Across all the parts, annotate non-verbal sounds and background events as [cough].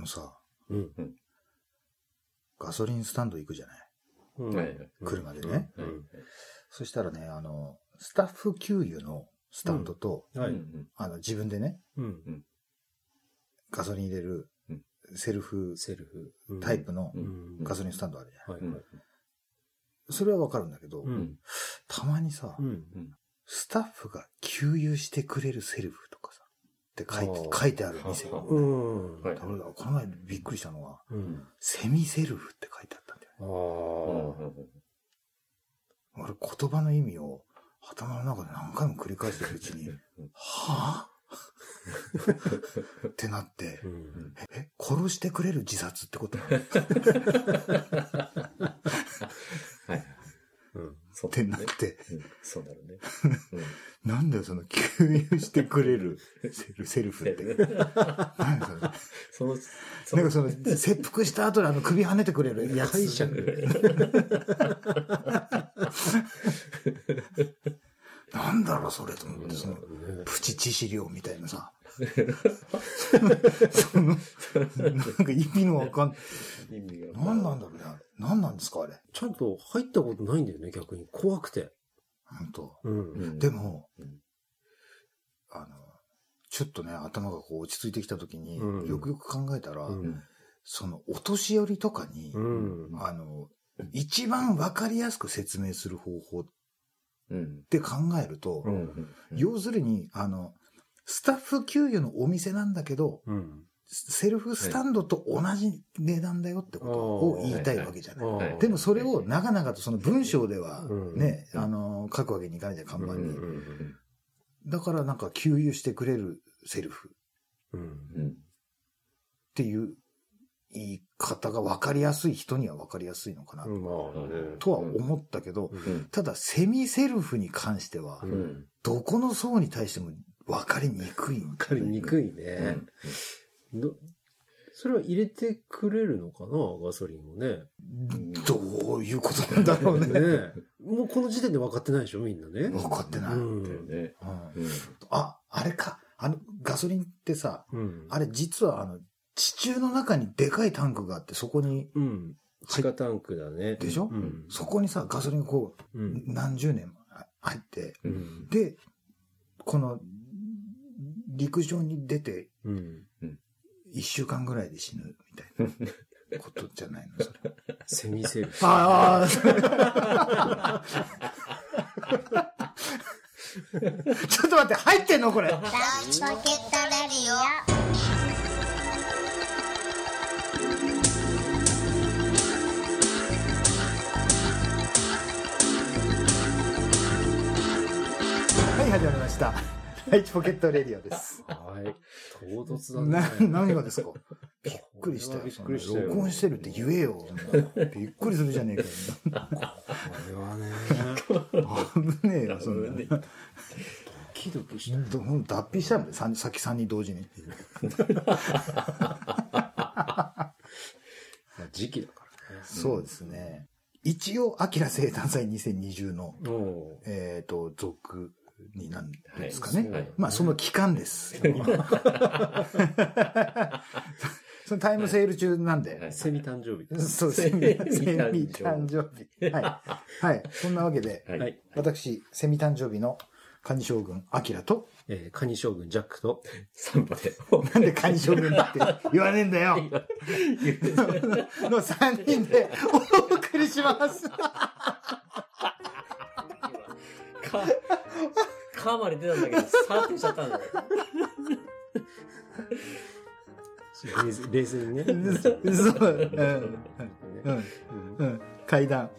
のさ、うん。ガソリンスタンド行くじゃない？うん。車でね。はいそしたらね、あの、スタッフ給油のスタンドと、はい。うんあの、自分でね、うん。ガソリン入れるうんセルフセルフ。うんタイプのうん。ガソリンスタンドあるじゃん。はい。うんはい。それはわかるんだけど、うん。たまにさ、うん。スタッフが給油してくれるセルフって書いて書いてある店 [laughs] うん。はい俺この前びっくりしたのは、うん。セミセルフって書いてあったんだよね。ああ。俺言葉の意味を頭の中で何回も繰り返してるうちに、はぁ？ってなってう、ん。え、殺してくれる自殺ってこと？[laughs] ってなって、うんそうなるね。[laughs] なんだよその給油してくれる [laughs] セルセルフって。なんそれその、なんかその、切腹した後にあの首跳ねてくれるやつ。解釈。なんだろうそれと思って、その、ねプチ致死量みたいなさ。[laughs] その、なんか意味のわかん、意味が。何なんだろうね。何なんですかあれ？ちゃんと入ったことないんだよね、逆に。怖くて。本当うん。うんで、もうん、あの、ちょっとね、頭がこう落ち着いてきた時に、うんよくよく考えたら、うん。その、お年寄りとかに、うん。あの、一番わかりやすく説明する方法っうん。て考えると、うん。要するに、あの、スタッフ給油のお店なんだけど、うん。セルフスタンドと同じ値段だよってことを言いたいわけじゃない。はい。でもそれを長々とその文章ではうん。ね、あの、書くわけにいかないじゃん、看板に。うんだからなんか給油してくれるセルフ。っ。ていう言い方が分かりやすい人には分かりやすいのかな。とは思ったけど、うん。ただセミセルフに関しては。どこの層に対しても分かりにくいんだよね。わかりにくいね。どそれは入れてくれるのかな？ガソリンをね。どういうことなんだろうねね。もうこの時点で分かってないでしょみんなね。分かってない。ううんね。うん。あ、あれか。あの、ガソリンってさ、うん。あれ実はあの、地中の中にでかいタンクがあって、そこに、うん。地下タンクだね。でしょ？うん。そこにさ、ガソリンがこう、うん。何十年も入って、うん。で、この、陸上に出て、うん。一週間ぐらいで死ぬみたいなことじゃないのそれ。セミセルフ。ああ、[laughs] ちょっと待って、入ってんのこれ。ライチポケットレディオはい、始まりました。ライチポケットレディオです。はい。唐突だなね。、何がですか？びっくりしたよ。びっくりしたよ。録音してるって言えよ。びっくりするじゃねえかこれはね、よ。[laughs] 危ねえよ、そんな。ねドキドキした。ど脱皮したもんね、ささっき3人同時に。[laughs] 時期だからね。そうですね。一応、アキラ生誕祭2020の、えっ、と、続になんですかはいね。はいまあ、その期間です。[laughs] そのタイムセール中なんで。はいセミ誕生日。[laughs] そうですセミね。セ誕生ミ誕生日。はい。はい。そんなわけで、はい。はい。私、セミ誕生日のカニ将軍、アキラと、えー、カニ将軍ジャックと、サンバで。なんでカニ将軍だって言わねえんだよ。言ってたの3人でお送りします。か、[laughs] かまで出たんだけど、さーってしちゃったんだよ。冷静冷静にね。そう。うん。うん。うん。階段。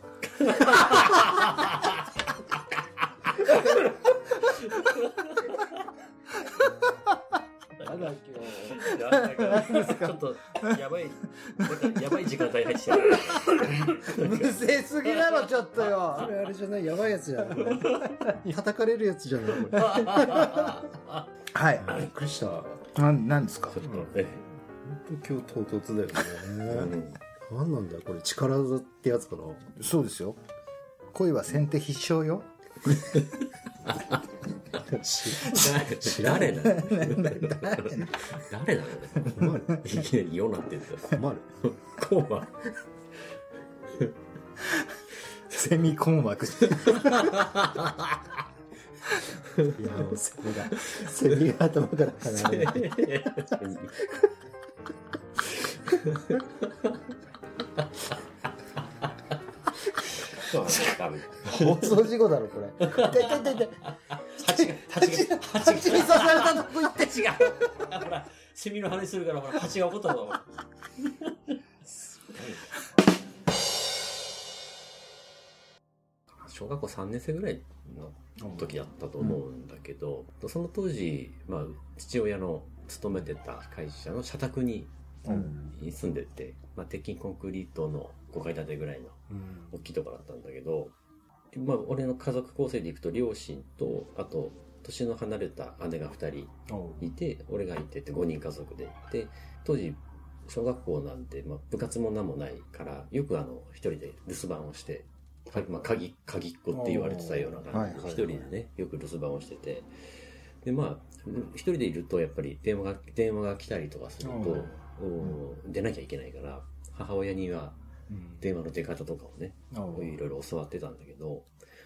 やだちょっと、やばい、なんかやばい時間帯入ってきてる。むせすぎだろ、ちょっとこよ。れあれじゃないやばいやつじゃない叩かれるやつじゃないこれ。はい。びっくりした。本なん、なんですか？ちょっと、え、当今日唐突だようね。ん。何なんだよこれ力技ってやつかな。そうですよ。恋は先手必勝よ。誰だよ誰だ誰だよ。困る。いきなりよなって言った困る。コーマセミ困惑。していや、もうセミが、セミが頭から離れない。放送事故だろ、これ。痛い痛い痛い痛い。蜂が、蜂が、蜂蜂に刺されたとこ行って違う。ほら、セミの話するから、ほら、蜂が怒ったぞ。小学校3年生ぐらいの時だったと思うんだけど、その当時、まあ、父親の勤めてた会社の社宅にうん。住んでて、まあ、鉄筋コンクリートの5階建てぐらいの大きいところだったんだけど、まあ、俺の家族構成でいくと両親とあと年の離れた姉が2人いて俺がいてって5人家族でで当時小学校なんで、まあ、部活も何もないからよくあの一人で留守番をして、かまあ、鍵鍵っ子って言われてたような感じで一人でねよく留守番をしてて。でまあ一人でいるとやっぱり電話が電話が来たりとかするとお出なきゃいけないから母親には電話の出方とかをねいろいろ教わってたんだけど、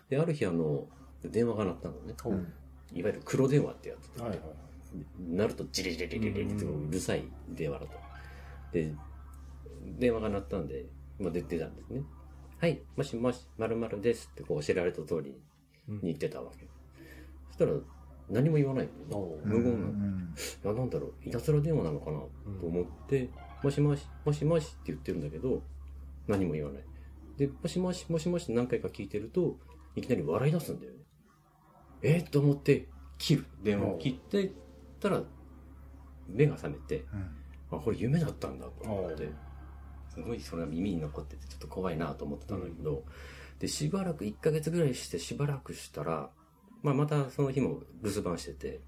で、ある日あの、電話が鳴ったのね。いわゆる黒電話ってやつで、はいはい。鳴るとジリジリリリってうるさい電話だと。で、電話が鳴ったんで、まあ、出てたんですね。はい、もしもし、まるですってこう教えられた通りに言ってたわけ。そしたら、何も言わないのね。無言なの。いや、なんだろう、いたずら電話なのかなと思って、もしもし、もしもしって言ってるんだけど、何も言わない。で、もしもし、もしもし何回か聞いてると、いきなり笑い出すんだよね。えー、と思って、切る。電話を切ってたら、目が覚めて、あ、これ夢だったんだと思って、すごいそれが耳に残ってて、ちょっと怖いなと思ってたんだけど、で、しばらく、1ヶ月ぐらいして、しばらくしたら、まあ、またその日も留守番してて、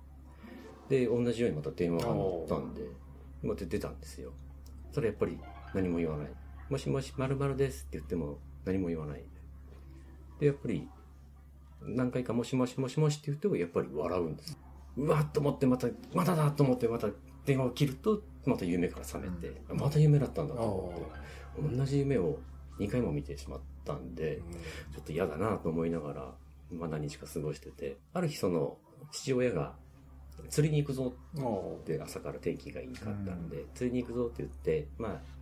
で、同じようにまた電話が鳴ったんで、また出たんですよ。それやっぱり何も言わない。もしもし、まるですって言っても何も言わない。で、やっぱり、何回かもしもしもしもしって言ってもやっぱり笑うんです。うわっと思ってまた、まただと思ってまた電話を切ると、また夢から覚めて、また夢だったんだと思って、同じ夢を2回も見てしまったんで、ちょっと嫌だなと思いながら、まあ何日か過ごしてて、ある日その、父親が釣りに行くぞって朝から天気がいいかったんで、釣りに行くぞって言って、まあ、うん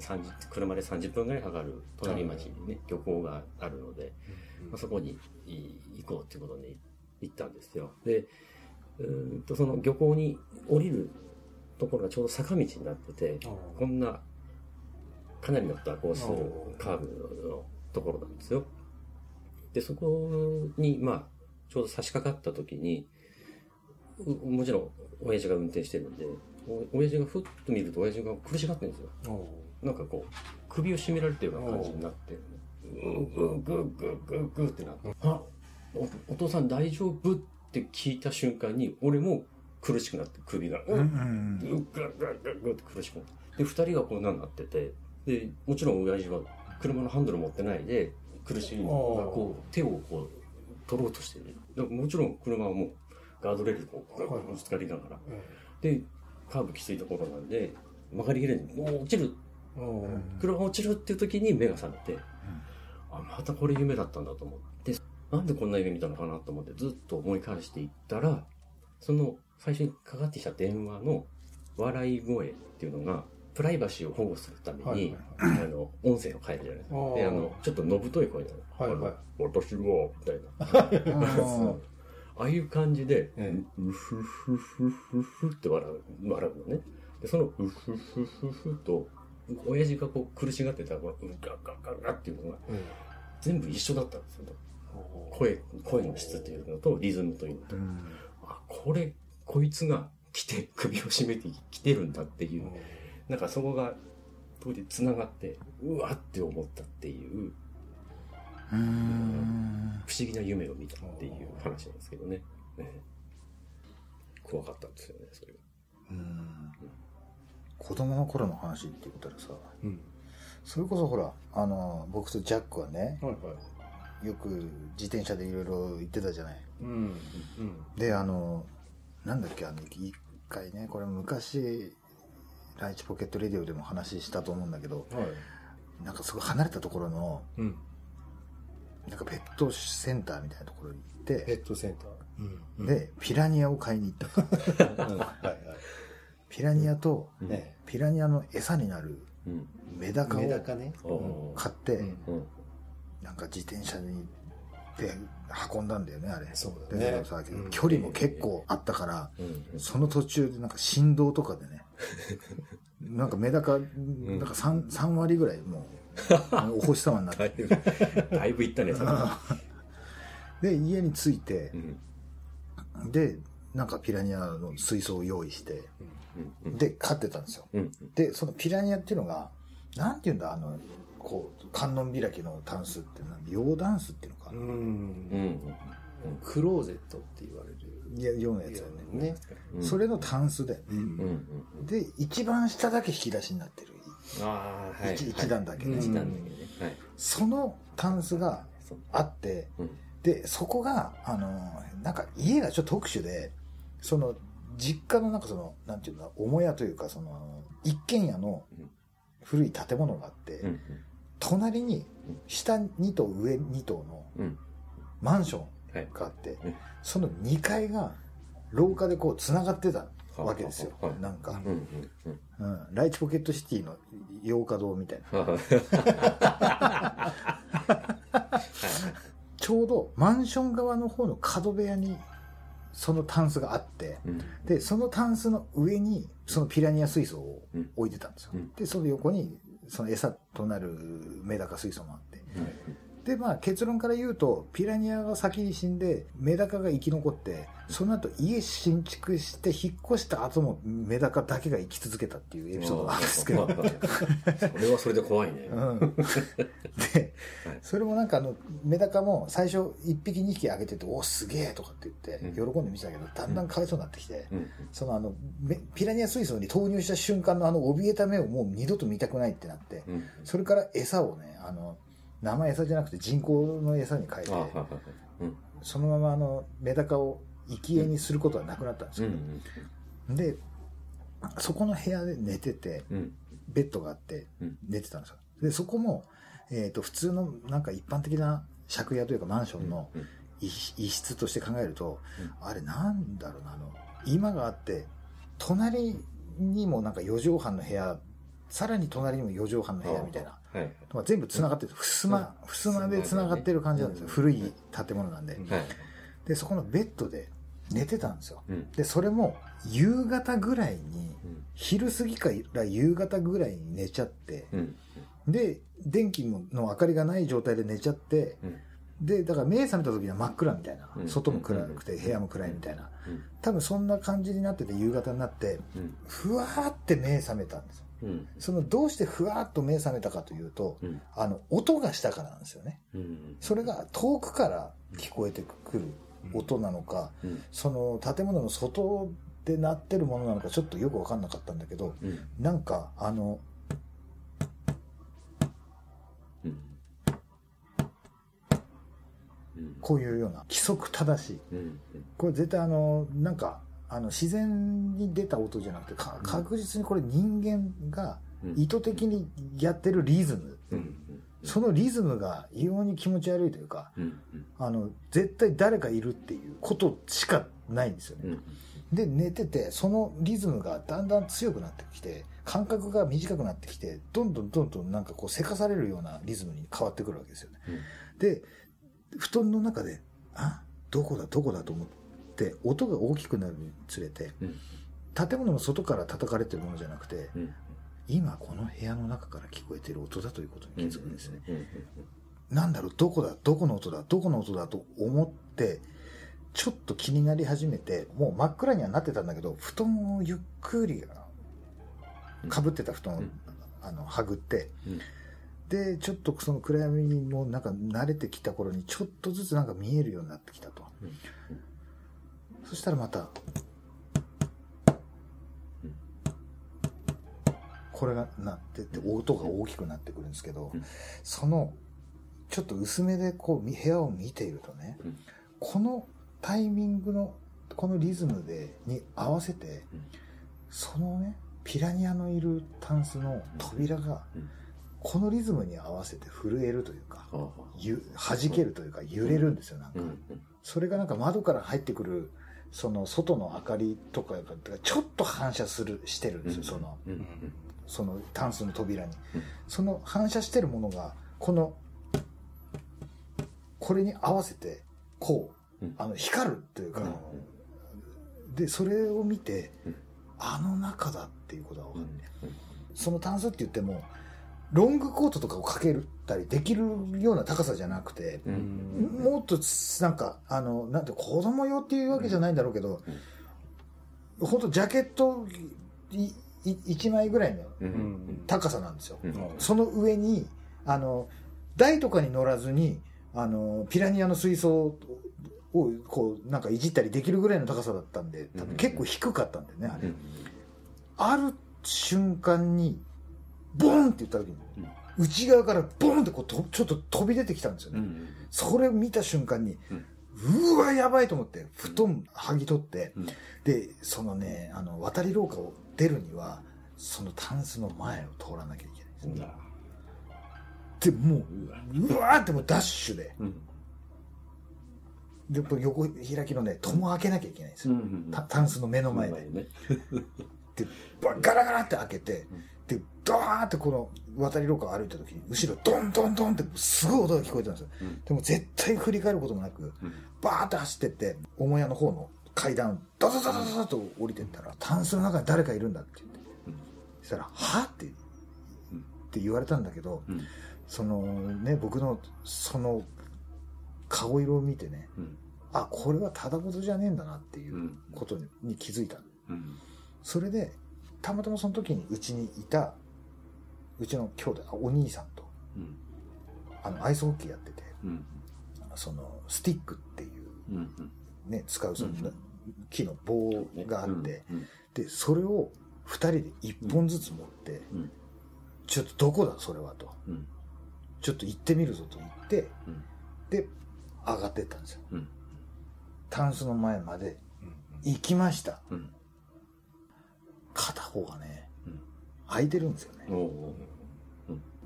30車で30分ぐらいかかる隣町にね、漁港があるので、まあ、そこにい行こうっていうことに行ったんですよ。で、うーんとその漁港に降りるところがちょうど坂道になってて、こんなかなりの蛇行するカーブのところなんですよ。で、そこに、まあ、ちょうど差し掛かった時に、うもちろん、親父が運転してるんで、お親父がふっと見ると親父が苦しがってるんですよ。なんかこう、首を絞められてるような感じになって、グーグーグーグーグーってなって、あおお父さん大丈夫って聞いた瞬間に、俺も苦しくなって、首が、うん、グーグーグーグーグーって苦しくなって。で、二人がこんなんなってて、で、もちろん親父は車のハンドル持ってないで、苦しいのがこう、手をこう、取ろうとしてる。でももちろん車はもう、ガードレールにこう、ぶつかりながら。で、カーブきついところなんで、曲がりきれずに、もう落ちる車が落ちるっていう時に目が覚めて、あ、またこれ夢だったんだと思って、なんでこんな夢見たのかなと思ってずっと思い返していったら、その最初にかかってきた電話の笑い声っていうのが、プライバシーを保護するために、あの、音声を変えるじゃないですか。で、あの、ちょっとのぶとい声なの。はいはい私は、みたいな。ああいう感じで、えうふふふふふって笑う、笑うのね。で、そのうふふふふと、親父がこう苦しがってた、このうガガガガっていうのが、全部一緒だったんですよ。声、声の質というのと、リズムというのと。あ、これ、こいつが来て、首を絞めてきてるんだっていう、なんかそこが、当時繋がって、うわって思ったっていう、不思議な夢を見たっていう話なんですけどね。ね。怖かったんですよね、それが。子供の頃の話っていうことでさ、うん。それこそほら、あの、僕とジャックはね、はいはい。よく自転車でいろいろ行ってたじゃない。うん。うん。で、あの、なんだっけ、あの、一回ね、これ昔、ライチポケットレディオでも話したと思うんだけど、はい。なんかすごい離れたところの、うん。なんかペットセンターみたいなところに行って、ペットセンター。うん。で、ピラニアを買いに行った。うん、はいはい。ピラニアと、ピラニアの餌になるうん。メダカをメダカね。おー買って。なんか自転車にで運んだんだよね、あれ。そうだね距離も結構あったから、うん。その途中でなんか振動とかでね、[laughs] なんかメダカ、なんか 3, 3割ぐらいもう、あ [laughs] のお星様になって。ぶ、だいぶいったね、それ。[laughs] で、家に着いてう、ん。で、なんかピラニアの水槽を用意して、うん。で、飼ってたんですよ。うん。で、そのピラニアっていうのが、なんて言うんだ、あの、こう、観音開きのタンスっていうのは、洋ダンスっていうのかう。な。うんん。クローゼットって言われる。いや、ようなやつだよね。ね。うん。それのタンスだよね。で、一番下だけ引き出しになってる。ああ、はい。一一段だけね一段だけね。はい。そのタンスが。あって、うん。で、そこが、あの、なんか家がちょっと特殊で、その、実家のなんかその、なんていうんだ、母屋というか、その、一軒家のうん古い建物があって、うん。隣に、下2棟、上2棟のうん。マンショはいン。があってうん、その2階が廊下でこう繋がってたわけですよはいはい。なんか、うん。うん。うん、ライチポケットシティの洋華堂みたいな。うん。はい。ちょうどマンション側の方の角部屋にそのタンスがあって、うん。で、そのタンスの上にそのピラニア水槽をうん置いてたんですよ。うんで、その横にその餌となるメダカ水槽もあって。で、まあ結論から言うと、ピラニアが先に死んで、メダカが生き残って、その後家新築して引っ越した後もメダカだけが生き続けたっていうエピソードがあるんですけど。それはそれで怖いね。うん、で、それもなんかあの、メダカも最初1匹2匹あげてて、おすげえとかって言って、喜んで見てたけど、だんだんかわいそうになってきて、うん。そのあの、めピラニア水槽に投入した瞬間のあの怯えた目をもう二度と見たくないってなって、うん。それから餌をね、あの、生餌じゃなくて人工の餌に変えて。そのままあの、メダカを生き餌にすることはなくなったんですうよ。ん。で、そこの部屋で寝てて、うん。ベッドがあってうん寝てたんですよ。で、そこも、えっ、と、普通のなんか一般的な借家というかマンションのうん一一室として考えると、うんあれなんだろうな、あの、今があって、隣にもなんか4畳半の部屋、さらに隣にも4畳半の部屋みたいな。はい。まあ全部繋がってる。ふすま、ふすまで繋がってる感じなんですよ。うん古い建物なんで。で、そこのベッドで寝てたんですよ。うん。で、それも夕方ぐらいに、うん。昼過ぎから夕方ぐらいに寝ちゃって、うん。で、電気もの明かりがない状態で寝ちゃって、うん。で、だから目覚めた時には真っ暗みたいな。うん外も暗くて部屋も暗いみたいな。うん。多分そんな感じになってて夕方になって、うん。ふわーって目覚めたんですよ。うん。そのどうしてふわーっと目覚めたかというと、うん。あの、音がしたからなんですよね。うん。それが遠くから聞こえてくる音なのか、うん。その建物の外で鳴ってるものなのかちょっとよくわかんなかったんだけど、うん。なんかあの。こういうような規則正しい。うん。これ絶対あの、なんか、あの、自然に出た音じゃなくて、か確実にこれ人間がうん意図的にやってるリズム。うん。そのリズムが異様に気持ち悪いというか、うん。あの、絶対誰かいるっていうことしかないんですよね。うん。で、寝てて、そのリズムがだんだん強くなってきて、間隔が短くなってきて、どんどんどんどんなんかこう、せかされるようなリズムに変わってくるわけですよね。で、布団の中で、あどこだ、どこだと思って、音が大きくなるにつれて、うん。建物の外から叩かれてるものじゃなくて、うん。今この部屋の中から聞こえてる音だということに気づくんですね。うん。なんだろう、どこだ、どこの音だ、どこの音だと思って、ちょっと気になり始めて、もう真っ暗にはなってたんだけど、布団をゆっくり、かぶってた布団を、うんあの、はぐって、うん。で、ちょっとその暗闇にもなんか慣れてきた頃に、ちょっとずつなんか見えるようになってきたと。うんそしたらまた、これがなってって、音が大きくなってくるんですけどうん、その、ちょっと薄めでこうみ部屋を見ているとね、うん。このタイミングのこのリズムでに合わせて、うん。そのねピラニアのいるタンスの扉が、うん。このリズムに合わせて震えるというか、弾けるというか揺れるんですよなんか、それがなんか窓から入ってくるその外の明かりとかがちょっと反射するしてるんですよ、そのそのタンスの扉に、うん。その反射してるものがこのこれに合わせてこう、うん。あの光るというか、うん。でそれを見て、うん。あの中だっていうことが分かうん。って、そのタンスって言ってもロングコートとかをかけたりできるような高さじゃなくて、うん。もっとなんかあのなんて子供用っていうわけじゃないんだろうけど、本当ジャケットいい1枚ぐらいのうんうん。高さなんですよ、うん。その上にあの台とかに乗らずにあのピラニアの水槽をこうなんかいじったりできるぐらいの高さだったんで多分結構低かったんだよねあれ、うん。ある瞬間にボンって言った時に、内側からボンってこうとちょっと飛び出てきたんですよね、うんそれを見た瞬間に、うん。うわやばいと思って布団剥ぎ取って、うん。でそのねあの渡り廊下を出るにはそのタンスの前を通らなきゃいけないんですよでもううわーってもうダッシュで。うん。で横開きのね戸も開けなきゃいけないんですよ、うんたタンスの目の前で、ね。でバガラガラって開けて、でドーってこの渡り廊下を歩いた時に後ろドンドンドンってすごい音が聞こえたんですよ、うん。でも絶対振り返ることもなく、バーって走ってって母屋の方の階段ダダダダダダと降りてったらタンスの中に誰かいるんだって言って、そしたら「は?」ってって言われたんだけど、うん。そのね僕のその顔色を見てねうん。あこれはただ事じゃねえんだなっていううん。ことにに気づいた。うん。それでたまたまその時にうちにいたうちの兄弟あお兄さんとうん。あのアイスホッケーやっててうん。そのスティックっていううんね使うそのうん木の棒があって、うんでそれを2人で1本ずつ持って、うん。ちょっとどこだそれはと。うん。ちょっと行ってみるぞと言ってうん。で上がってったんですよ。うん。タンスの前まで行きました。うん。片方がねうん。開いてるんですよね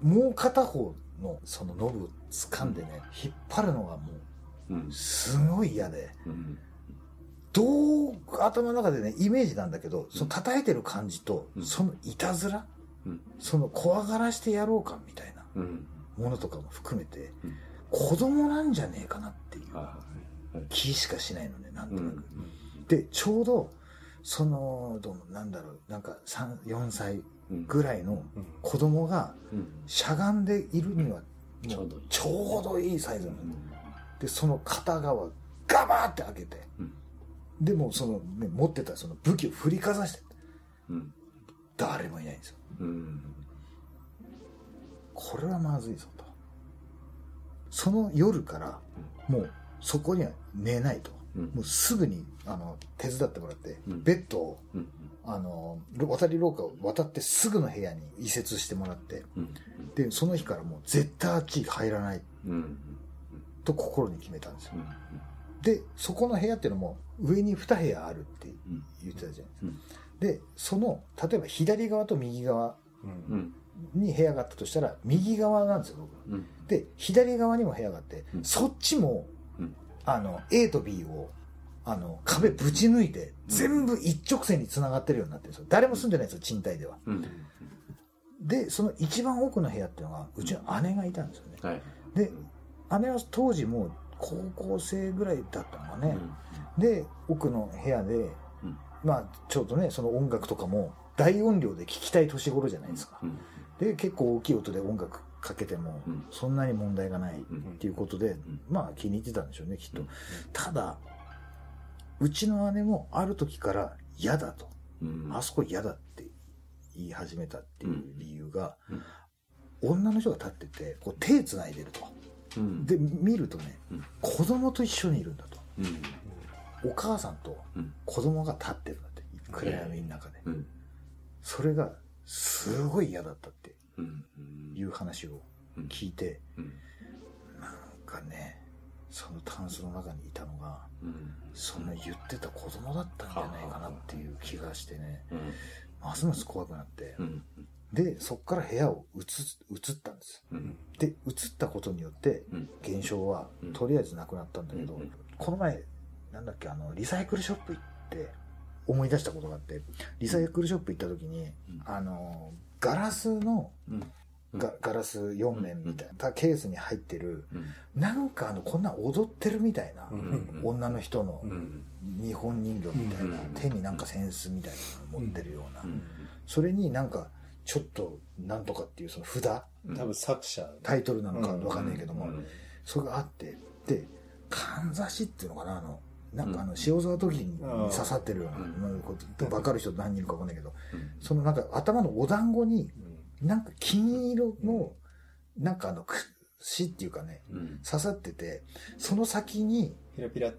もう片方のそのノブを掴んでね、引っ張るのがもうすごい嫌でうん。どう頭の中でねイメージなんだけどその叩いてる感じと、うん。そのいたずらうん。その怖がらしてやろうかみたいなうん。ものとかも含めて、うん。子供なんじゃねえかなっていうあ気しかしないのねなんとなく、うんでちょうどそのどうなんだろうなんか3 4歳うんぐらいの子供がうん。しゃがんでいるにはちょうどいい。サイズなんでその片側ガバーって開けて、うん。でもその、ね、持ってたその武器を振りかざして。うん。誰もいないんですよ。うん。これはまずいぞと。その夜からもうそこには寝ないと、うん。もうすぐにあの手伝ってもらって、うん。ベッドをうんあの渡り廊下を渡ってすぐの部屋に移設してもらってうんでその日からもう絶対あっち入らないうんと心に決めたんですよ。うんでそこの部屋っていうのも上に2部屋あるってうん。言ってたじゃないですか、うん。でその例えば左側と右側うん。に部屋があったとしたら右側なんですよ僕うん。で左側にも部屋があって、うん。そっちも、うん。あの A と B をあの壁ぶち抜いて全部一直線につながってるようになってるんですよ。誰も住んでないんですよ賃貸では。うん。でその一番奥の部屋っていうのがうちの姉がいたんですよね。はい。で姉は当時もう高校生ぐらいだったのかね、で奥の部屋で、うん。まあちょうどねその音楽とかも大音量で聴きたい年頃じゃないですか、うん。で結構大きい音で音楽かけてもうん。そんなに問題がないっうんていうことで、ん。まあ気に入ってたんでしょうねきっと、うん。ただうちの姉もある時から嫌だと、うん。あそこ嫌だって言い始めたっていう理由が、うん。女の人が立っててこう手つないでると。うん。で見るとね、うん。子供と一緒にいるんだと。うん。お母さんとうん。子供が立ってるんだって。暗闇の中で、うん。それがすごい嫌だったってうん。いう話を聞いて、うん。なかね、そのタンスの中にいたのが、うん。その言ってた子供だったんじゃないかなっていう気がしてね、うん。ますます怖くなってう、ん。で、そっから部屋を移移ったんです。うん。で、移ったことによって、うん。現象はうんとりあえずなくなったんだけど、うんこの前、なんだっけ、あの、リサイクルショップ行って、思い出したことがあって、リサイクルショップ行った時に、うんあの、ガラスの、うん。ガガラス4面みたいな、ケースに入ってる、うん。なんかあの、こんな踊ってるみたいな、うん。女の人のうん。日本人形みたいな、うん。手になんかセンスみたいなの持ってるような、うん。それになんか、ちょっと、なんとかっていうその札、多分作者。タイトルなのかわかんないけども、うん。それがあって、で、かんざしっていうのかな、あの、なんかあの、塩沢時に刺さってるような、うん。うん。ことわかる人何人いるかわかんないけど、うん。そのなんか頭のお団子に、うんなんか金色の、なんかあの、串っていうかね、うん。刺さってて、その先に、ピラピラ。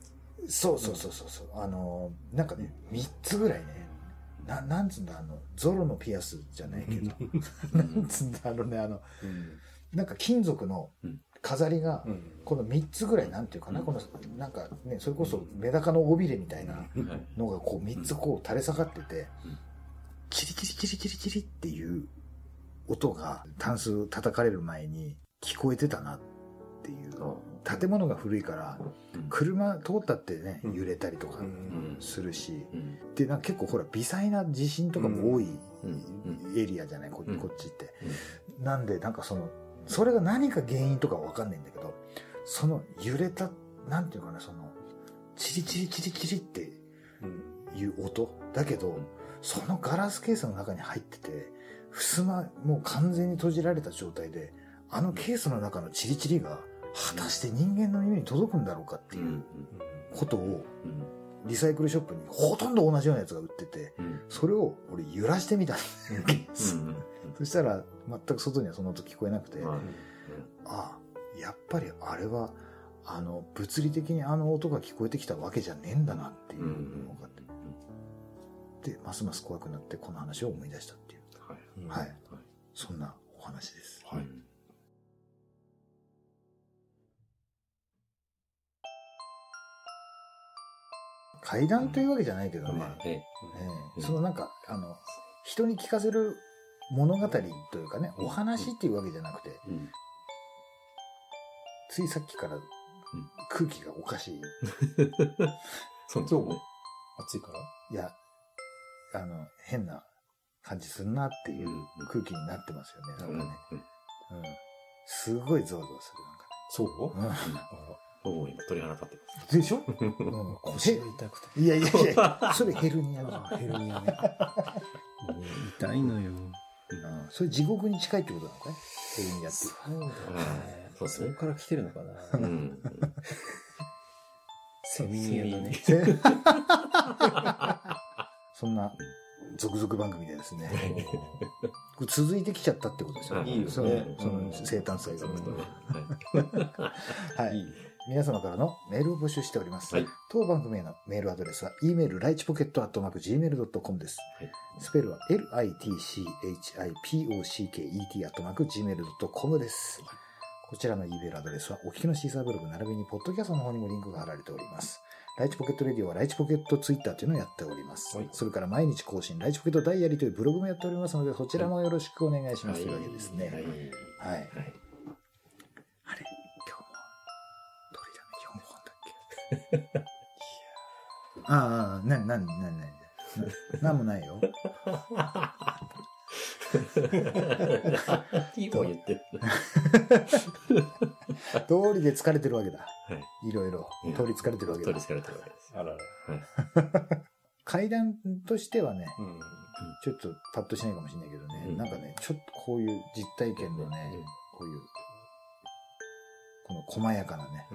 そうそうそうそうそう、あの、なんかね、3つぐらいね、ななんつうんだ、あの、ゾロのピアスじゃないけど、[laughs] なんつうんだ、あのね、あの、うん。なんか金属の飾りが、うん。この3つぐらい、なんていうかな、うん。この、なんかね、それこそメダカの尾びれみたいなはい。のがこう3つこう垂れ下がっててうん、チリチリチリチリチリっていう音がタンス叩かれる前に聞こえてたなっていう。建物が古いから、うん。車通ったってね、うん。揺れたりとかうん。するし、うん。で、なんか結構ほら、微細な地震とかも多いうん。エリアじゃない、こっちって。なんで、なんかその、それが何か原因とかわかんないんだけど、その揺れた、なんていうかな、その、チリチリチリチリってうん。いう音だけど、そのガラスケースの中に入ってて、襖もう完全に閉じられた状態で、あのケースの中のチリチリが、果たして人間の耳に届くんだろうかってうん。いうことを、うん。リサイクルショップにほとんど同じようなやつが売ってて、うん。それを俺揺らしてみたんだよ、ケース。うん。[laughs] そしたら、全く外にはその音聞こえなくて、はいああ、やっぱりあれは、あの、物理的にあの音が聞こえてきたわけじゃねえんだなっていうのが分かって、で、ますます怖くなってこの話を思い出したっていう、はい。はい。そんなお話です。はい。階段というわけじゃないけどね、まあ、えええそのなんか、あの、人に聞かせる物語というかね、お話っていうわけじゃなくて、うん。ついさっきから空気がおかしい。[laughs] そうそう暑いから？いや、あの、変な感じするなっていう空気になってますよね。なんかね。うん。すごいゾワゾワすそうる。なんかあね。もう？今鳥肌立ってうん。でしょ？ます。うん。腰が痛くて。いやいやいや、[laughs] それヘルニアだ。ヘルニアね。もう痛いのよ。うん。それ地獄に近いってことなのかい？ヘルニアって。そうだね。そうそこから来てるのかな。うん。セミニアだね。[laughs] そんな、続々番組でですね。[laughs] 続いてきちゃったってことですよいいよねその生誕祭が。はいい。皆様からのメールを募集しております。はい当番組へのメールアドレスは、e メール、ライチポケットアットマーク gmail.com です。はいスペルは、litchipocket アットマーク gmail.com です。こちらの e メールアドレスは、お聞きのシーサーブログ並びに、ポッドキャストの方にもリンクが貼られております。ライチポケットレディオはライチポケットツイッターというのをやっております。はいそれから毎日更新、ライチポケットダイアリーというブログもやっておりますので、そちらもよろしくお願いしますというわけですね。はい。はい。はい。あれ？今日も、録りだめ4本だっけ？[laughs] ああ、なになになになになんもないよ。いい方言ってる。[laughs] 通りで疲れてるわけだ。はい。いろいろうん。通り疲れてるわけだ取り。つかれてるわけです。あらら。階段としてはね、うん。ちょっとパッとしないかもしれないけどね、うんなんかね、ちょっとこういう実体験のね、うんこういう、この細やかなね、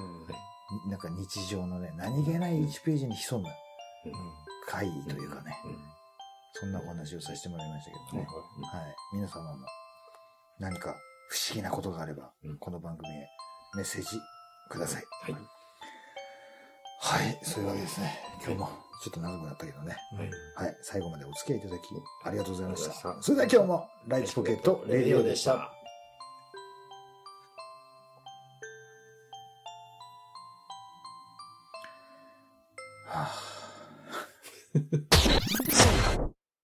なんか日常のね、何気ない1ページに潜む怪異というかね、うんそんなお話をさせてもらいましたけどね。はい。皆様も何か不思議なことがあれば、うんこの番組へメッセージください。はい。はい。そういうわけですね。今日もちょっと長くなったけどね。はい。はい。最後までお付き合いいただき、ありがとうございま。したそれでは今日も、ライチポケットレディオでした。。